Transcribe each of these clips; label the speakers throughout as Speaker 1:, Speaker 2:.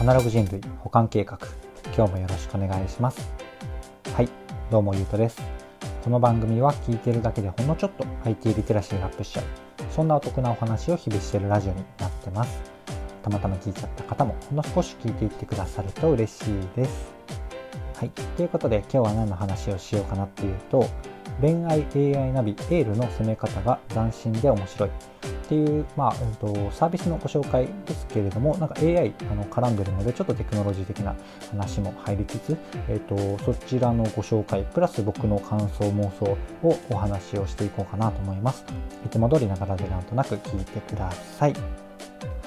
Speaker 1: アナログ人類保管計画。今日もよろしくお願いします。はいどうもゆうとです。この番組は聞いてるだけでほんのちょっと IT リテラシーがアップしちゃう。そんなお得なお話を日々してるラジオになってます。たまたま聞いちゃった方もほんの少し聞いていってくださると嬉しいです。はいということで今日は何の話をしようかなっていうと恋愛 AI ナビエールの攻め方が斬新で面白い。っていう、まあえーと、サービスのご紹介ですけれども、なんか AI あの絡んでるので、ちょっとテクノロジー的な話も入りつつ、えーと、そちらのご紹介、プラス僕の感想、妄想をお話をしていこうかなと思います。いつも通りながらでなんとなく聞いてください。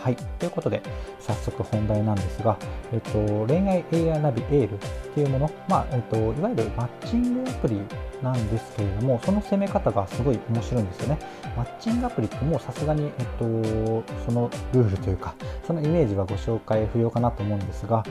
Speaker 1: はい。ということで、早速本題なんですが、えっと、恋愛 AI ナビエールっていうもの、まあ、えっと、いわゆるマッチングアプリなんですけれども、その攻め方がすごい面白いんですよね。マッチングアプリってもうさすがに、えっと、そのルールというか、そのイメージはご紹介不要かなと思うんですが、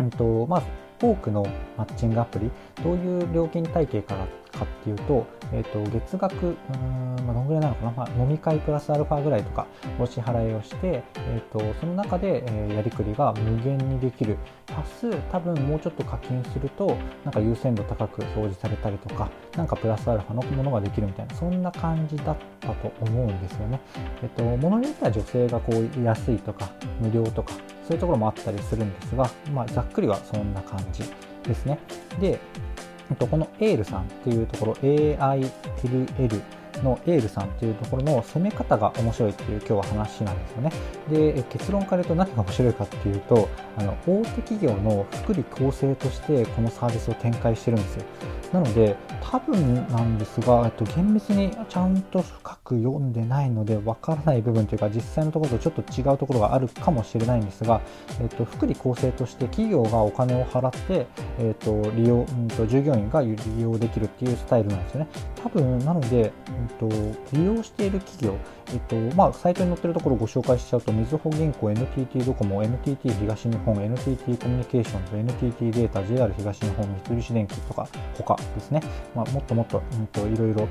Speaker 1: えっと、まあ、多くのマッチングアプリ、どういう料金体系からかっていうと、えーと、月額うん、まあ、どんぐらいなのかな、まあ、飲み会プラスアルファぐらいとかお支払いをして、えーと、その中で、えー、やりくりが無限にできる足す多分もうちょっと課金するとなんか優先度高く表示されたりとかなんかプラスアルファのものができるみたいなそんな感じだったと思うんですよね。えっ、ー、と、ものによっては女性がこう安いとか無料とかそういうところもあったりするんですが、まあ、ざっくりはそんな感じですね。で、このエールさんっていうところ AILL のエールさんっていうところの攻め方が面白いっていう今日は話なんですよね。で結論から言うと何が面白いかっていうとあの大手企業の福利厚生としてこのサービスを展開してるんですよ。なので多分なんですが、と、厳密にちゃんと深く読んでないのでわからない部分というか実際のところとちょっと違うところがあるかもしれないんですが、えっと、福利厚生として企業がお金を払って、えっと、利用、うんと、従業員が利用できるっていうスタイルなんですよね。多分なので、うんと、利用している企業、えっとまあ、サイトに載ってるところをご紹介しちゃうと、みずほ銀行、NTT ドコモ、NTT 東日本、NTT コミュニケーションズ、NTT データ、JR 東日本、三菱電機とか、他ですね。まあ、もっともっと、うんと、いろいろ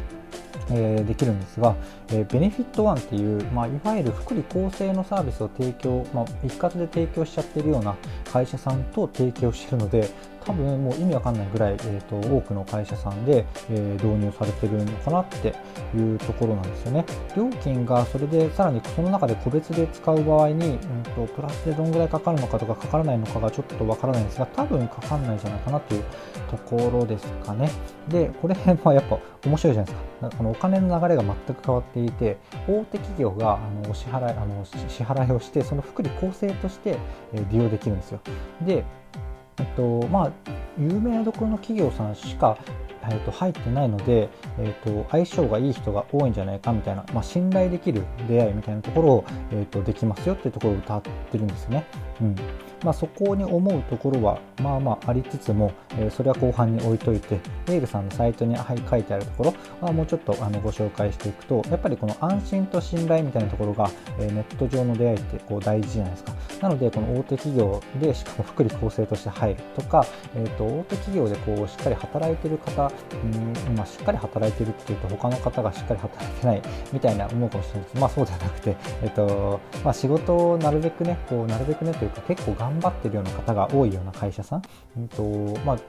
Speaker 1: えー、できるんですが、えー、ベネフィットワンっていう、まあ、いわゆる福利厚生のサービスを提供、まあ、一括で提供しちゃってるような会社さんと提供しているので、多分もう意味わかんないぐらい、えーと、多くの会社さんで、えー、導入されてるのかなっていうところなんですよね。料金がそれでさらにその中で個別で使う場合に、うんと、プラスでどんぐらいかかるのかとかかからないのかがちょっとわからないんですが多分かかんないんじゃないかなというところですかね。でこれはやっぱ面白いじゃないですか。あのお金の流れが全く変わっていて大手企業があのお支払いあの支払いをしてその福利厚生として利用できるんですよ。でえっとまあ、有名どころの企業さんしか、えっと、入ってないので、えっと、相性がいい人が多いんじゃないかみたいな、まあ、信頼できる出会いみたいなところを、えっと、できますよっていうところを歌ってるんですね。うん。まあ、そこに思うところはまあまあありつつも、えー、それは後半に置いといてエールさんのサイトにはい書いてあるところはもうちょっとあのご紹介していくとやっぱりこの安心と信頼みたいなところが、えー、ネット上の出会いってこう大事じゃないですか。なのでこの大手企業でしかも福利厚生として入るとか、えー、と大手企業でこうしっかり働いてる方うん、まあ、しっかり働いてるっていうと他の方がしっかり働いてないみたいな思うかもしれないです。まあそうではなくて、えーとまあ、仕事をなるべくねこうなるべくねというか結構頑張ってるような方が多いような会社さん、うんとまあ、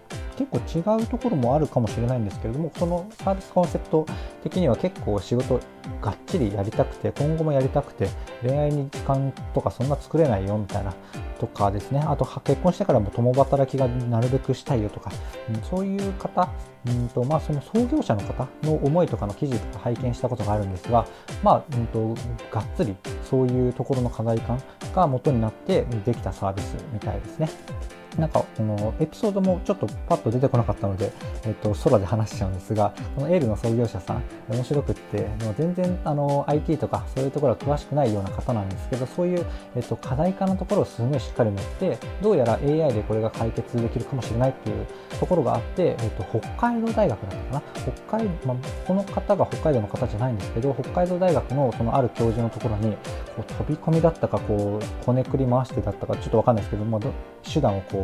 Speaker 1: 結構違うところもあるかもしれないんですけれどもそのサービスコンセプト的には結構仕事がっちりやりたくて今後もやりたくて恋愛に時間とかそんな作れないよみたいなとかですねあと結婚してからも共働きがなるべくしたいよとか、うん、そういう方うんとまあ、その創業者の方の思いとかの記事とか拝見したことがあるんですが、まあうんと、がっつりそういうところの課題感が元になってできたサービスみたいですね。なんかこのエピソードもちょっとパッと出てこなかったので、えっと、空で話しちゃうんですが、このエールの創業者さん、面白くって、もう全然あの IT とかそういうところは詳しくないような方なんですけど、そういう、えっと、課題化のところをすごいしっかり持って、どうやら AI でこれが解決できるかもしれないっていうところがあって、えっと、北海道大学だったかな？北海まあ、この方が北海道の方じゃないんですけど、北海道大学のそのある教授のところに、こう飛び込みだったか、こう、こねくり回してだったか、ちょっとわかんないですけども、手段をこう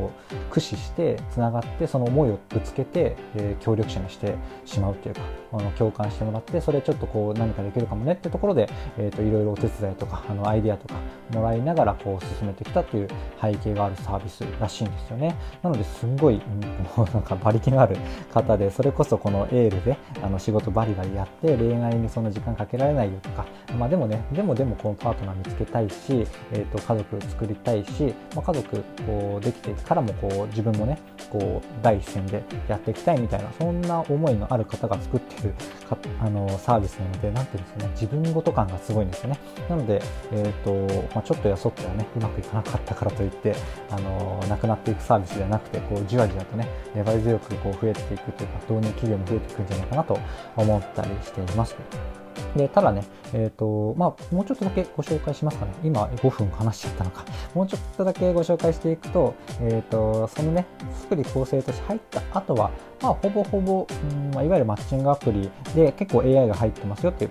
Speaker 1: 駆使してつながってその思いをぶつけて、えー、協力者にしてしまうというかあの共感してもらってそれちょっとこう何かできるかもねってところで、えーと、いろいろお手伝いとかあのアイデアとかもらいながらこう進めてきたという背景があるサービスらしいんですよね。なのですんごい、うん、もうなんか馬力のある方でそれこそこのエールであの仕事バリバリやって恋愛にそんな時間かけられないよとかまあでもねでもでもこのパートナー見つけたいし、えーと、家族作りたいし、まあ、家族こうできていくからもこう自分もねこう第一線でやっていきたいみたいなそんな思いのある方が作ってるかあのサービスなので何ていうんですかね自分ごと感がすごいんですよねなので、えーとまあ、ちょっとやそっとはねうまくいかなかったからといってあのなくなっていくサービスではなくてこうじわじわとね粘り強くこう増えていくというか導入企業も増えていくんじゃないかなと思ったりしています。でただね、えーとまあ、もうちょっとだけご紹介しますかね。今5分話しちゃったのか。もうちょっとだけご紹介していくと、えーと、そのね、作り構成として入った後は、まあ、ほぼほぼ、うんまあ、いわゆるマッチングアプリで結構 AI が入ってますよっていう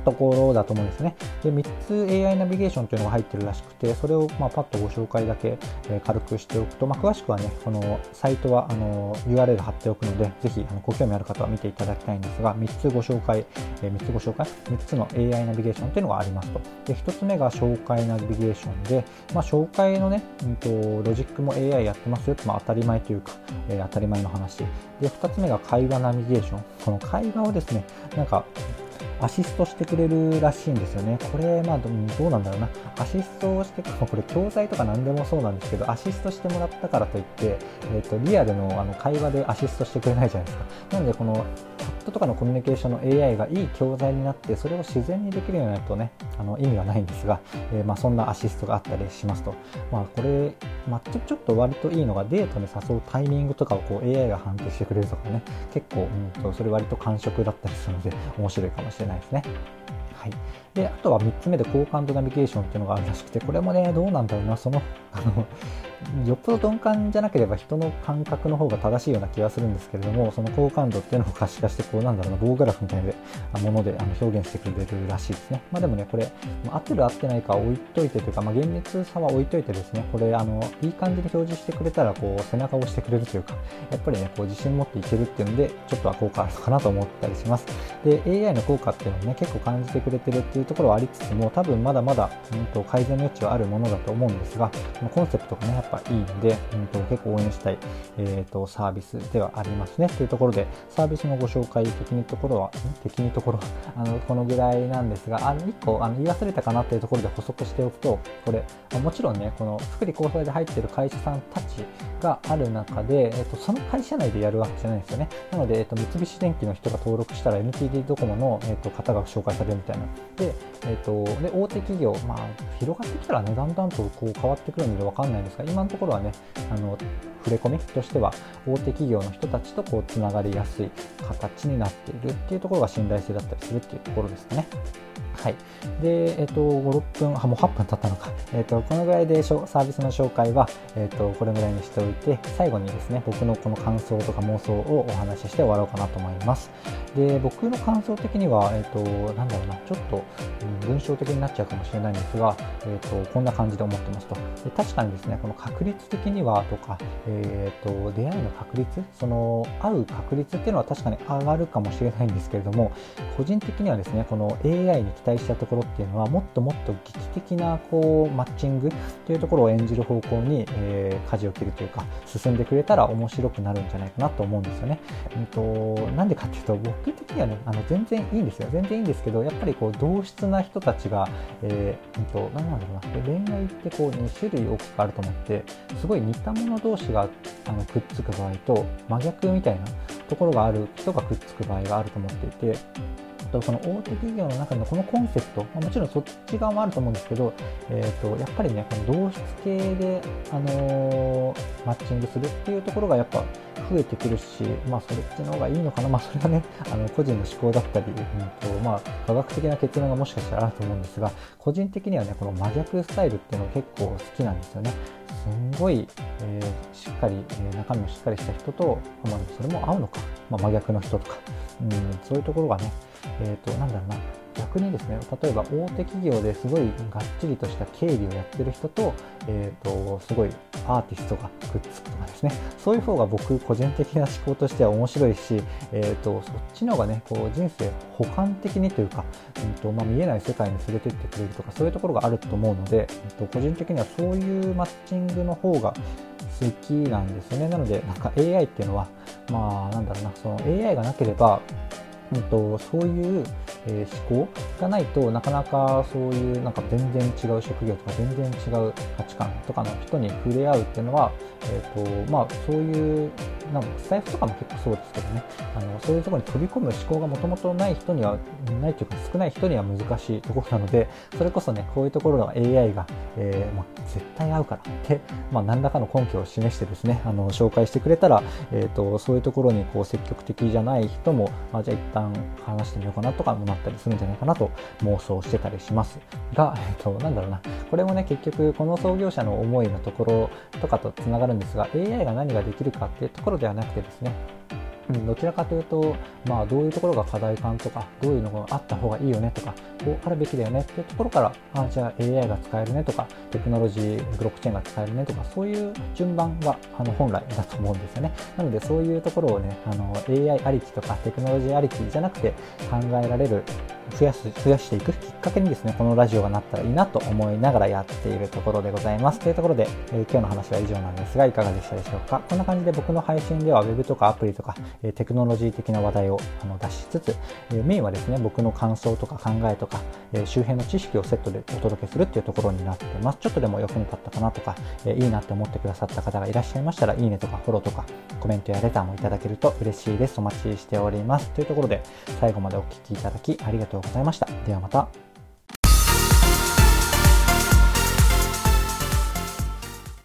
Speaker 1: ところだと思うんですね。で、3つ AI ナビゲーションというのが入ってるらしくて、それをまあパッとご紹介だけ、え軽くしておくと、まあ、詳しくはね、このサイトはあの URL 貼っておくので、ぜひあのご興味ある方は見ていただきたいんですが、3つご紹介、え3つご紹介、3つの AI ナビゲーションというのがありますと。で、1つ目が紹介ナビゲーションで、まあ、紹介のね、うんと、ロジックも AI やってますよって、まあ、当たり前というか、えー、当たり前の話。で、2つ目が会話ナビゲーション。この会話をですね、なんか、アシストしてくれるらしいんですよね。これ、まあど、うなんだろうな。アシストをして、これ教材とか何でもそうなんですけど、アシストしてもらったからといって、えっ、ー、と、リアルのあの会話でアシストしてくれないじゃないですか。なので、このチャットとかのコミュニケーションの AI がいい教材になって、それを自然にできるようになるとね、あの意味はないんですが、えー、まあ、そんなアシストがあったりしますと。まあ、これ、まあ、ちょっと割といいのがデートに誘うタイミングとかをこう AI が判定してくれるとかね、結構、うんと、それ割と感触だったりするので、面白いかもしれないですね。はい、であとは3つ目で好感度ナビゲーションっていうのがあるらしくてこれもねどうなんだろうなそのあのよっぽど鈍感じゃなければ人の感覚の方が正しいような気がするんですけれどもその好感度っていうのを可視化してこうなんだろうな棒グラフみたいなものであの表現してくれるらしいですね。まあでもねこれ合ってる合ってないか置いといてというか、まあ、厳密さは置いといてですねこれあのいい感じに表示してくれたらこう背中を押してくれるというかやっぱりねこう自信持っていけるっていうのでちょっとは効果あるのかなと思ったりします。で AI の効果っていうのをね結構感じてくれてるっていうところはありつつも多分まだまだ、うん、と改善の余地はあるものだと思うんですがコンセプトがねいいので、うん、と結構応援したい、えーと、サービスではありますね。というところでサービスのご紹介的にところは的にところ あのこのぐらいなんですがあの1個あの言い忘れたかな？というところで補足しておくとこれもちろんねこの福利厚生で入っている会社さんたちがある中で、えーと、その会社内でやるわけじゃないですよね。なので、えーと、三菱電機の人が登録したら NTT ドコモの、えー、と方が紹介されるみたいな。でえーと、で大手企業、まあ、広がってきたらね、だんだんとこう変わってくるので分かんないんですが、今のところはね、あの触れ込みとしては、大手企業の人たちとこうつながりやすい形になっているっていうところが信頼性だったりするっていうところですね。はい。で、えっ、ー、と、5、6分、あ、もう8分経ったのか。えっ、ー、と、このぐらいでサービスの紹介は、えっ、ー、と、これぐらいにしておいて、最後にですね、僕のこの感想とか妄想をお話しして終わろうかなと思います。で、僕の感想的には、えっ、と、なんだろうな、ちょっと、うん、文章的になっちゃうかもしれないんですが、えっ、と、こんな感じで思ってますと。で確かにですね、この確率的にはとか、ええっ、と、出会いの確率、その、会う確率っていうのは確かに上がるかもしれないんですけれども、個人的にはですね、この AI に期待したところっていうのはもっともっと劇的なこうマッチングというところを演じる方向に、えー、舵を切るというか進んでくれたら面白くなるんじゃないかなと思うんですよね。うんと、なんでかっていうと僕的にはねあの全然いいんですよ全然いいんですけどやっぱりこう同質な人たちが、えー、うんと何なんだろうな恋愛ってこう2種類大きくあると思ってすごい似た者同士があのくっつく場合と真逆みたいなところがある人がくっつく場合があると思っていてとその大手企業の中のこのコンセプト、ま、もちろんそっち側もあると思うんですけど、えーと、やっぱりねこの同質系で、あのー、マッチングするっていうところがやっぱ増えてくるし、まあ、それっちの方がいいのかな、まあ、それはねあの個人の思考だったり、うんとまあ、科学的な結論がもしかしたらあると思うんですが個人的にはねこの真逆スタイルっていうのが結構好きなんですよね。すんごい、えー、しっかり、えー、中身もしっかりした人と、まあ、それも合うのか、まあ、真逆の人とか、うん、そういうところがねえっ、ー、と、なんだろうな、逆にですね例えば大手企業ですごいがっちりとした経理をやってる人と,、えーと、すごいアーティストがくっつくとかですね。そういう方が僕個人的な思考としては面白いし、えーと、そっちの方がねこう人生補完的にというか、うんとまあ、見えない世界に連れてってくれるとかそういうところがあると思うので、えー、と個人的にはそういうマッチングの方が好きなんですよね。なのでなんか AI っていうのはまあなんだろうなその AI がなければうんと、そういう、えー、思考がないとなかなかそういうなんか全然違う職業とか全然違う価値観とかの人に触れ合うっていうのは、えーとまあ、そういうなんかスタイフとかも結構そうですけどね。あのそういうところに飛び込む思考がもともとない人にはないというか少ない人には難しいところなのでそれこそねこういうところの AI が、えーまあ、絶対合うからって、まあ、何らかの根拠を示してですねあの紹介してくれたら、えーと、そういうところにこう積極的じゃない人も、まあ、じゃあ一旦話してみようかなとかもなったりするんじゃないかなと妄想してたりします。が、えーと、なんだろうな。これもね結局この創業者の思いのところとかとつながるんですが AI が何ができるかっていうところではなくてですねどちらかというと、まあ、どういうところが課題感とか、どういうのがあった方がいいよねとか、こうあるべきだよねっていうところから、あじゃあ AI が使えるねとか、テクノロジー、ブロックチェーンが使えるねとか、そういう順番があの本来だと思うんですよね。なので、そういうところをね、あの AI ありきとかテクノロジーありきじゃなくて考えられる増やす増やしていくきっかけにですねこのラジオがなったらいいなと思いながらやっているところでございますというところで、えー、今日の話は以上なんですがいかがでしたでしょうか？こんな感じで僕の配信では Web とかアプリとか、テクノロジー的な話題をあの出しつつ、メインはですね僕の感想とか考えとか、周辺の知識をセットでお届けするっていうところになってます。ちょっとでも役に立ったかなとか、いいなって思ってくださった方がいらっしゃいましたらいいねとかフォローとかコメントやレターもいただけると嬉しいです。お待ちしております。というところで最後までお聴きいただきありがとうございました。ではまた。